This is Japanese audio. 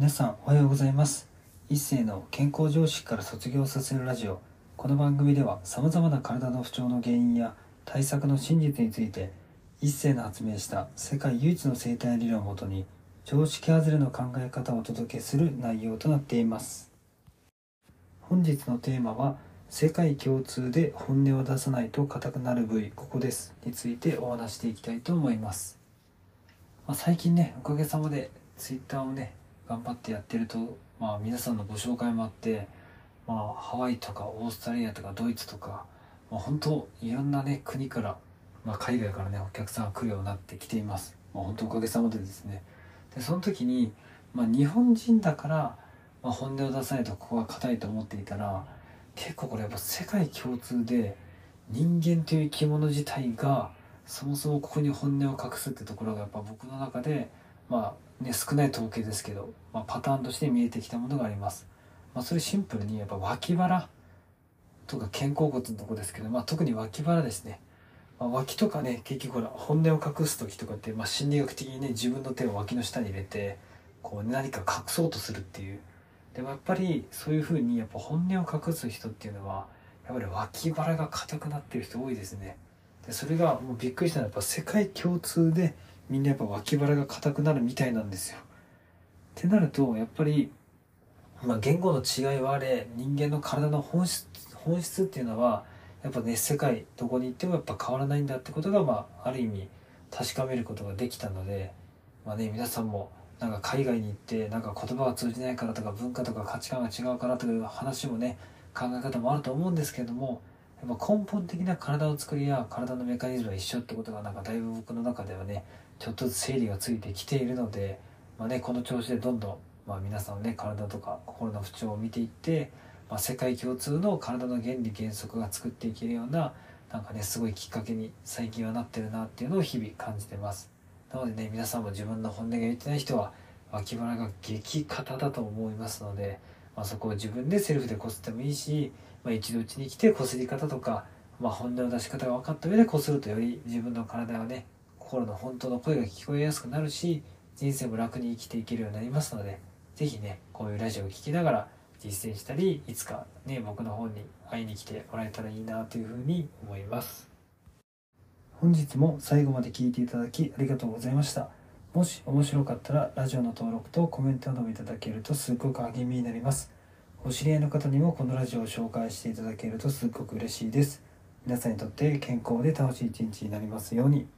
皆さんおはようございます。一世の健康常識から卒業させるラジオ。この番組ではさまざまな体の不調の原因や対策の真実について一世の発明した世界唯一の生態理論をもとに常識外れの考え方をお届けする内容となっています。本日のテーマは世界共通で本音を出さないと硬くなる部位ここです。についてお話していきたいと思います、まあ、最近ねおかげさまでツイッターをね頑張ってやってると、まあ、皆さんのご紹介もあって、まあ、ハワイとかオーストラリアとかドイツとか、まあ、本当いろんなね国から、まあ、海外からねお客さんが来るようになってきています、まあ、本当おかげさまでですね。でその時に、まあ、日本人だから、まあ、本音を出さないとここが硬いと思っていたら結構これやっぱ世界共通で人間という生き物自体がそもそもここに本音を隠すってところがやっぱ僕の中でまあね少ない統計ですけど、まあ、パターンとして見えてきたものがあります。まあ、それシンプルにやっぱ脇腹とか肩甲骨のとこですけど、まあ、特に脇腹ですね。まあ、脇とかね結局ほら本音を隠す時とかって、まあ、心理学的にね自分の手を脇の下に入れてこう何か隠そうとするっていうでもやっぱりそういうふうにやっぱ本音を隠す人っていうのはやっぱり脇腹が硬くなってる人多いですねでそれがもうびっくりしたのはやっぱ世界共通でみんなやっぱ脇腹が硬くなるみたいなんですよ。ってなるとやっぱり、まあ、言語の違いはあれ人間の体の本質本質っていうのはやっぱね世界どこに行ってもやっぱ変わらないんだってことが、まあ、ある意味確かめることができたので、まあね、皆さんもなんか海外に行ってなんか言葉が通じないからとか文化とか価値観が違うからという話もね考え方もあると思うんですけれどもやっぱ根本的な体の作りや体のメカニズムは一緒ってことがなんかだいぶ僕の中ではねちょっとずつ整理がついてきているので、まあね、この調子でどんどん、まあ、皆さんのね体とか心の不調を見ていって、まあ、世界共通の体の原理原則が作っていけるようななんかねすごいきっかけに最近はなってるなっていうのを日々感じてます。なのでね皆さんも自分の本音が言ってない人は脇腹が激硬だと思いますので、まあ、そこを自分でセルフでこすってもいいし、まあ、一度うちに来てこすり方とか、まあ、本音の出し方が分かった上でこするとより自分の体がね心の本当の声が聞こえやすくなるし人生も楽に生きていけるようになりますので是非ねこういうラジオを聴きながら実践したりいつかね僕の本に会いに来てもらえたらいいなというふうに思います。本日も最後まで聞いていただきありがとうございました。もし面白かったらラジオの登録とコメントなどもいただけるとすっごく励みになります。お知り合いの方にもこのラジオを紹介していただけるとすっごく嬉しいです。皆さんにとって健康で楽しい一日になりますように。